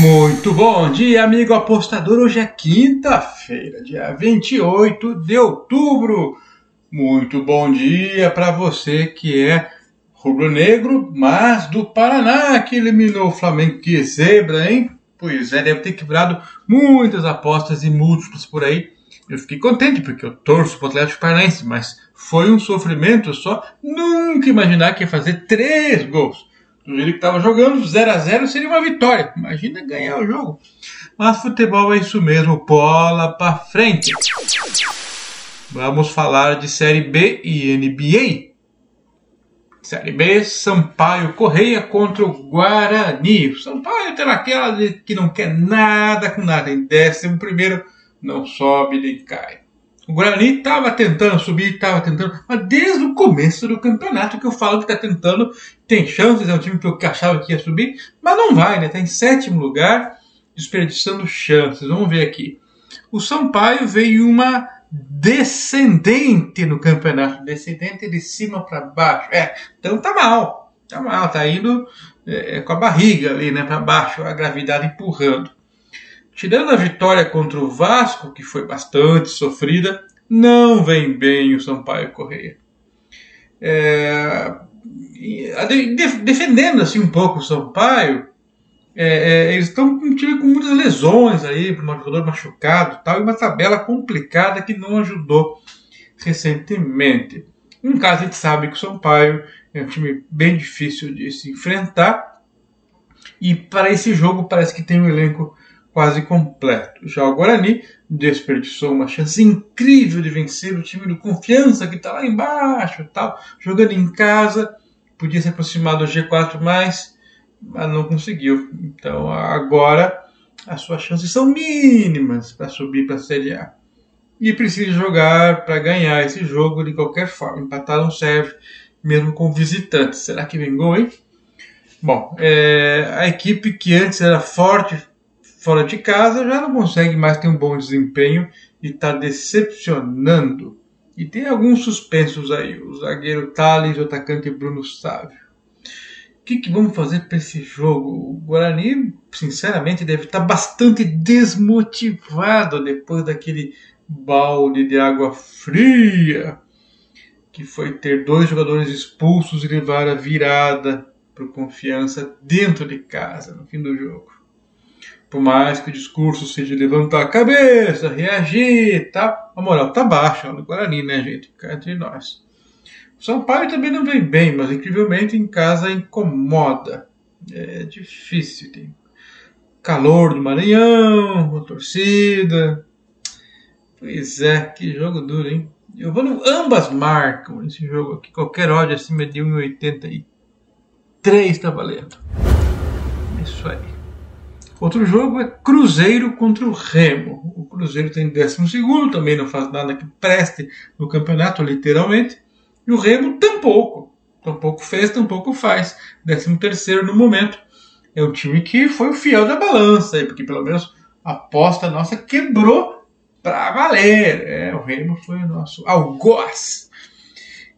Muito bom dia, amigo apostador. Hoje é quinta-feira, dia 28 de outubro. Muito bom dia para você que é rubro-negro, mas do Paraná, que eliminou o Flamengo que zebra, hein? Pois é, deve ter quebrado muitas apostas e múltiplas por aí. Eu fiquei contente porque eu torço para o Atlético Paranaense, mas foi um sofrimento só. Nunca imaginar que ia fazer três gols do jeito que estava jogando, 0 a 0 seria uma vitória. Imagina ganhar o jogo. Mas futebol é isso mesmo, bola para frente. Vamos falar de Série B e NBA. Série B, Sampaio Correia contra o Guarani. O Sampaio tem aquela de que não quer nada com nada. Em décimo primeiro, não sobe nem cai. O Guarani estava tentando subir, estava tentando, mas desde o começo do campeonato que eu falo que está tentando, tem chances, é um time que eu achava que ia subir, mas não vai, né? Está em sétimo lugar, desperdiçando chances. Vamos ver aqui. O Sampaio veio uma descendente no campeonato, descendente de cima para baixo. É, então tá mal, tá mal, tá indo é, com a barriga ali, né, para baixo, a gravidade empurrando. Tirando a vitória contra o Vasco, que foi bastante sofrida, não vem bem o Sampaio Correia. É, defendendo assim um pouco o Sampaio, é, é, eles estão um time com muitas lesões aí, um jogador machucado tal, e uma tabela complicada que não ajudou recentemente. No caso, a gente sabe que o Sampaio é um time bem difícil de se enfrentar, e para esse jogo parece que tem um elenco quase completo. Já o Guarani desperdiçou uma chance incrível de vencer o time do Confiança, que está lá embaixo, tal, jogando em casa, podia se aproximar do G4, mas, não conseguiu. Então agora as suas chances são mínimas para subir para a Série A. E precisa jogar para ganhar esse jogo de qualquer forma. Empatar não serve, mesmo com visitantes. Será que vingou, hein? Bom, é, a equipe que antes era forte fora de casa já não consegue mais ter um bom desempenho e está decepcionando. E tem alguns suspensos aí, o zagueiro Thales o atacante Bruno Sávio. O que, que vamos fazer para esse jogo? O Guarani, sinceramente, deve estar tá bastante desmotivado depois daquele balde de água fria que foi ter dois jogadores expulsos e levar a virada para confiança dentro de casa no fim do jogo. Por mais que o discurso seja levantar a cabeça, reagir tá? a moral tá baixa no Guarani, né, gente? Cá entre nós. O São Paulo também não vem bem, mas incrivelmente em casa incomoda. É difícil, tem calor do Maranhão, a torcida. Pois é, que jogo duro, hein? Eu vou no, ambas marcam nesse jogo aqui. Qualquer ódio acima de 1,83 tá valendo. Isso aí. Outro jogo é Cruzeiro contra o Remo. O Cruzeiro tem 12, também não faz nada que preste no campeonato, literalmente. E o Remo tampouco. Tampouco fez, tampouco faz. 13 no momento. É um time que foi o fiel da balança, porque pelo menos a aposta nossa quebrou para valer. É, o Remo foi o nosso algoz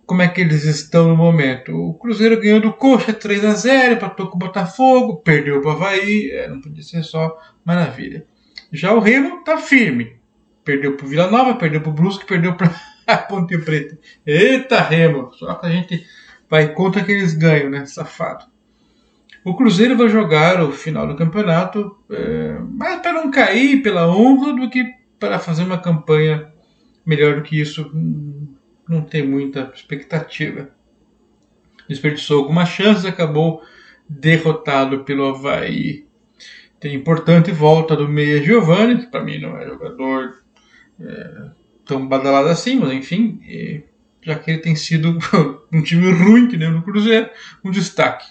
como é que eles estão no momento. O Cruzeiro ganhou do Coxa 3 a 0 empatou com o Botafogo, perdeu para o Havaí, é, não podia ser só maravilha. Já o Remo está firme. Perdeu para o Vila Nova, perdeu para o Brusque, perdeu para a Ponte Preta. Eita, Remo! Só que a gente vai contra que eles ganham, né? Safado. O Cruzeiro vai jogar o final do campeonato, é, mais para não cair pela honra do que para fazer uma campanha melhor do que isso não tem muita expectativa. Desperdiçou algumas chances, acabou derrotado pelo Havaí. Tem importante volta do Meia Giovanni, que para mim não é jogador é, tão badalado assim, mas enfim, já que ele tem sido um time ruim, que nem no Cruzeiro, um destaque.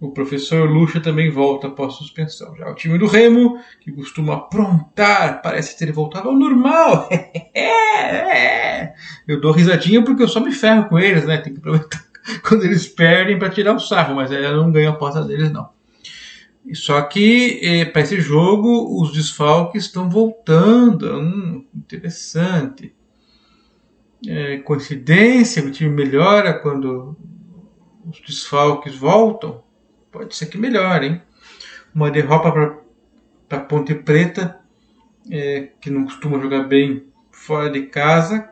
O professor Lucha também volta após suspensão. Já o time do Remo, que costuma aprontar, parece ter voltado ao normal. eu dou risadinha porque eu só me ferro com eles, né? Tem que aproveitar quando eles perdem para tirar o sarro, mas eu não ganho a aposta deles, não. Só que eh, para esse jogo os desfalques estão voltando. Hum, interessante. É, coincidência, o time melhora quando os desfalques voltam. Pode ser que melhore, hein? Uma derrota para Ponte Preta, é, que não costuma jogar bem fora de casa,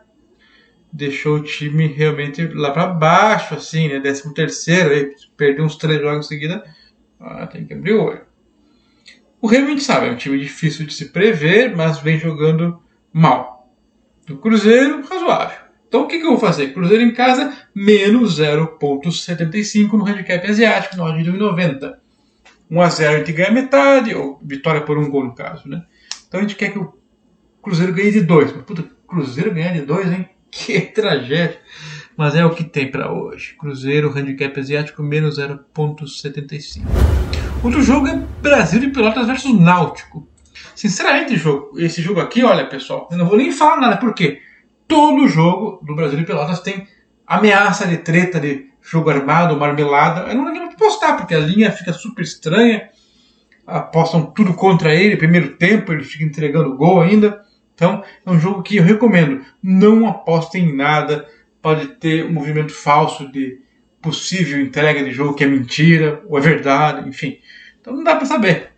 deixou o time realmente lá para baixo, assim, né? 13 terceiro, perdeu uns três jogos em seguida, ah, tem que abrir o olho. O Remo a gente sabe, é um time difícil de se prever, mas vem jogando mal. O Cruzeiro, razoável. Então o que, que eu vou fazer? Cruzeiro em casa, menos 0.75 no handicap asiático, ordem de 1,90. 1 a 0 a gente ganha metade, ou vitória por um gol no caso, né? Então a gente quer que o Cruzeiro ganhe de 2. Mas puta, Cruzeiro ganhar de 2, hein? Que tragédia. Mas é o que tem para hoje. Cruzeiro, handicap asiático, menos 0.75. Outro jogo é Brasil de Pelotas versus Náutico. Sinceramente, esse jogo aqui, olha pessoal, eu não vou nem falar nada, porque todo jogo do Brasil de Pelotas tem ameaça de treta, de jogo armado, marmelada. Eu não lembro de postar, porque a linha fica super estranha. Apostam tudo contra ele, primeiro tempo, ele fica entregando gol ainda. Então, é um jogo que eu recomendo. Não apostem em nada. Pode ter um movimento falso de possível entrega de jogo que é mentira ou é verdade, enfim. Então não dá para saber.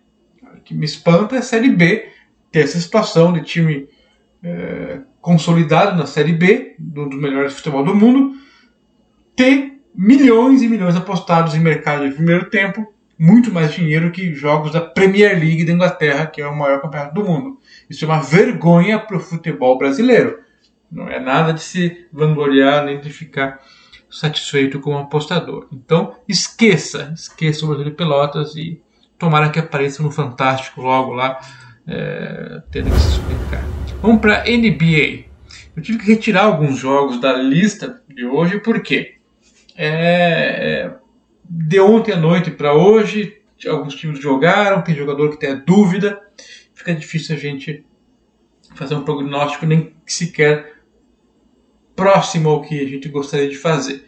O que me espanta é a Série B ter essa situação de time é, consolidado na Série B, um dos melhores futebol do mundo, ter milhões e milhões apostados em mercado de primeiro tempo, muito mais dinheiro que jogos da Premier League da Inglaterra, que é o maior campeonato do mundo. Isso é uma vergonha para o futebol brasileiro. Não é nada de se vangloriar nem de ficar satisfeito como apostador. Então, esqueça, esqueça o Brasil de Pelotas e tomara que apareça no Fantástico logo lá, é, tendo que se explicar. Vamos para NBA. Eu tive que retirar alguns jogos da lista de hoje porque é, de ontem à noite para hoje, alguns times jogaram, tem jogador que tem dúvida, fica difícil a gente fazer um prognóstico nem sequer próximo ao que a gente gostaria de fazer.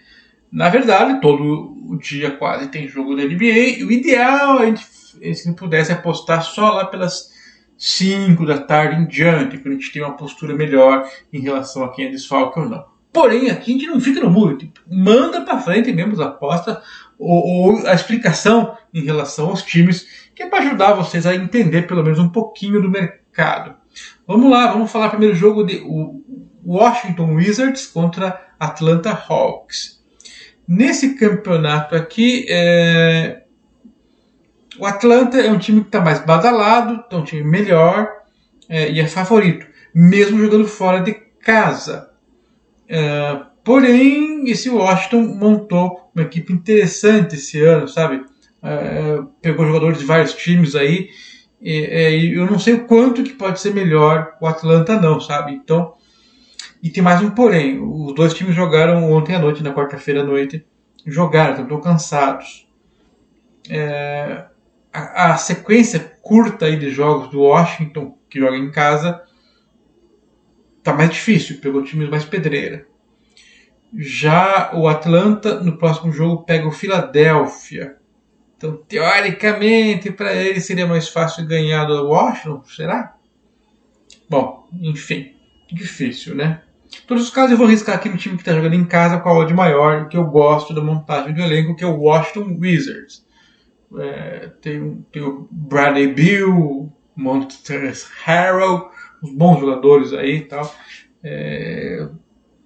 Na verdade, todo o dia quase tem jogo da NBA. O ideal é se pudesse apostar só lá pelas 5 da tarde em diante, para a gente ter uma postura melhor em relação a quem é desfalque ou não. Porém, aqui a gente não fica no muro, tipo, manda para frente mesmo as apostas ou, ou, a explicação em relação aos times, que é para ajudar vocês a entender pelo menos um pouquinho do mercado. Vamos lá, vamos falar primeiro jogo de Washington Wizards contra Atlanta Hawks. Nesse campeonato aqui, é, o Atlanta é um time que está mais badalado, é um time melhor é, e é favorito, mesmo jogando fora de casa. É, porém, esse Washington montou uma equipe interessante esse ano, sabe? É, pegou jogadores de vários times aí e, é, e, eu não sei o quanto que pode ser melhor o Atlanta não, sabe? Então, e tem mais um porém, os dois times jogaram ontem à noite, na quarta-feira à noite, jogaram, estão cansados. É, a, a, sequência curta aí de jogos do Washington, que joga em casa, tá mais difícil, pegou times mais pedreira. Já o Atlanta, no próximo jogo, pega o Philadelphia. Então, teoricamente, para ele seria mais fácil ganhar do Washington, será? Bom, enfim, difícil, né? Em todos os casos, eu vou arriscar aqui no time que está jogando em casa com a odd maior, que eu gosto da montagem do elenco, que é o Washington Wizards. É, tem, tem o Bradley Bill, Montes Harrell, os bons jogadores aí e tal. É,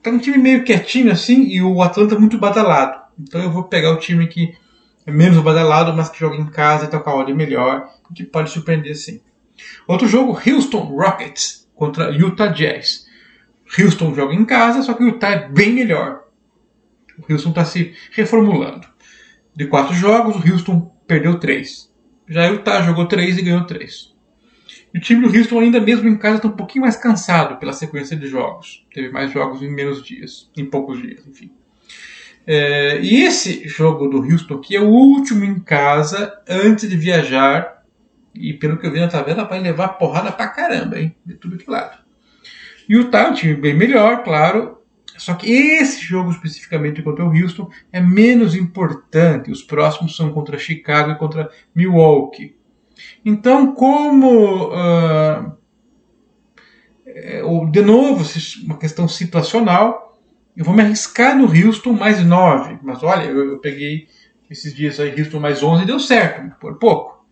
tá um time meio quietinho assim e o Atlanta muito badalado. Então eu vou pegar o time que é menos badalado, mas que joga em casa e tá com a odd melhor, que pode surpreender sim. Outro jogo, Houston Rockets contra Utah Jazz. Houston joga em casa, só que o Utah é bem melhor. O Houston está se reformulando. De quatro jogos, o Houston perdeu três. Já o Utah jogou três e ganhou três. E o time do Houston, ainda mesmo em casa, está um pouquinho mais cansado pela sequência de jogos. Teve mais jogos em menos dias, em poucos dias, enfim. É, e esse jogo do Houston aqui é o último em casa antes de viajar. E pelo que eu vi na tabela, vai levar porrada pra caramba, hein? De tudo que lado. Utah é um time bem melhor, claro. Só que esse jogo especificamente contra o Houston é menos importante. Os próximos são contra Chicago e contra Milwaukee. Então, como uh, de novo, uma questão situacional, eu vou me arriscar no Houston mais 9. Mas olha, eu, eu peguei esses dias aí Houston mais 11 e deu certo, por pouco.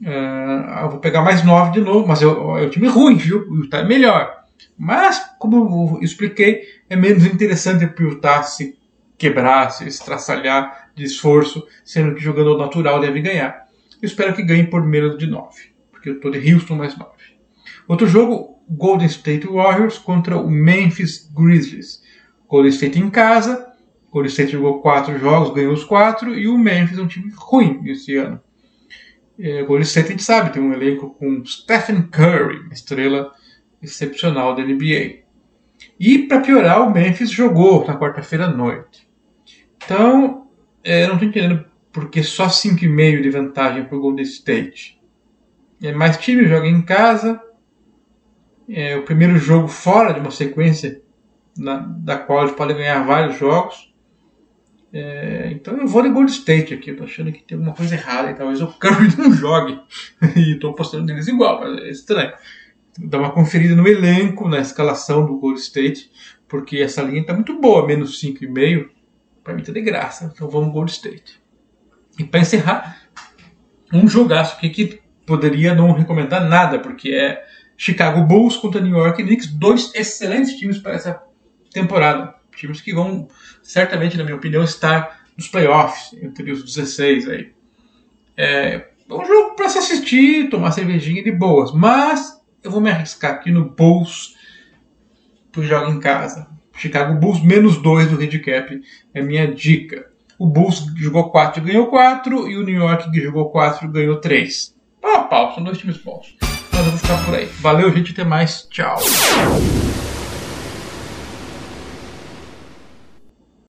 Uh, eu vou pegar mais 9 de novo, mas é um time ruim, viu? O Utah é melhor. Mas, como eu expliquei, é menos interessante Utah se quebrar, se estraçalhar de esforço, sendo que jogador natural deve ganhar. Eu espero que ganhe por menos de 9, porque eu estou de Houston mais 9. Outro jogo, Golden State Warriors contra o Memphis Grizzlies. Golden State em casa, Golden State jogou 4 jogos, ganhou os 4, e o Memphis é um time ruim esse ano. É, Golden State a gente sabe, tem um elenco com Stephen Curry, estrela excepcional da NBA. E para piorar, o Memphis jogou na quarta-feira à noite. Então, é, não estou entendendo porque só 5,5 de vantagem para o Golden State. É mais time, joga em casa. É o primeiro jogo fora de uma sequência na, da qual eles podem ganhar vários jogos. É, então eu vou de Golden State aqui. Eu tô achando que tem alguma coisa errada e talvez o Curry não jogue. e estou apostando neles igual, mas é estranho. Dá uma conferida no elenco, na escalação do Golden State, porque essa linha está muito boa, menos 5,5. Para mim tá de graça. Então vamos Golden State. E para encerrar, um jogaço aqui que poderia não recomendar nada, porque é Chicago Bulls contra New York Knicks, dois excelentes times para essa temporada. Times que vão, certamente, na minha opinião, estar nos playoffs, entre os 16 aí. É um jogo para se assistir, tomar cervejinha de boas, mas eu vou me arriscar aqui no Bulls pro jogo em casa. Chicago Bulls menos 2 do handicap é minha dica. O Bulls jogou 4 e ganhou 4, e o New York que jogou 4 ganhou 3. Pau a pau, são dois times bons. Mas eu vou ficar por aí. Valeu, gente, até mais. Tchau.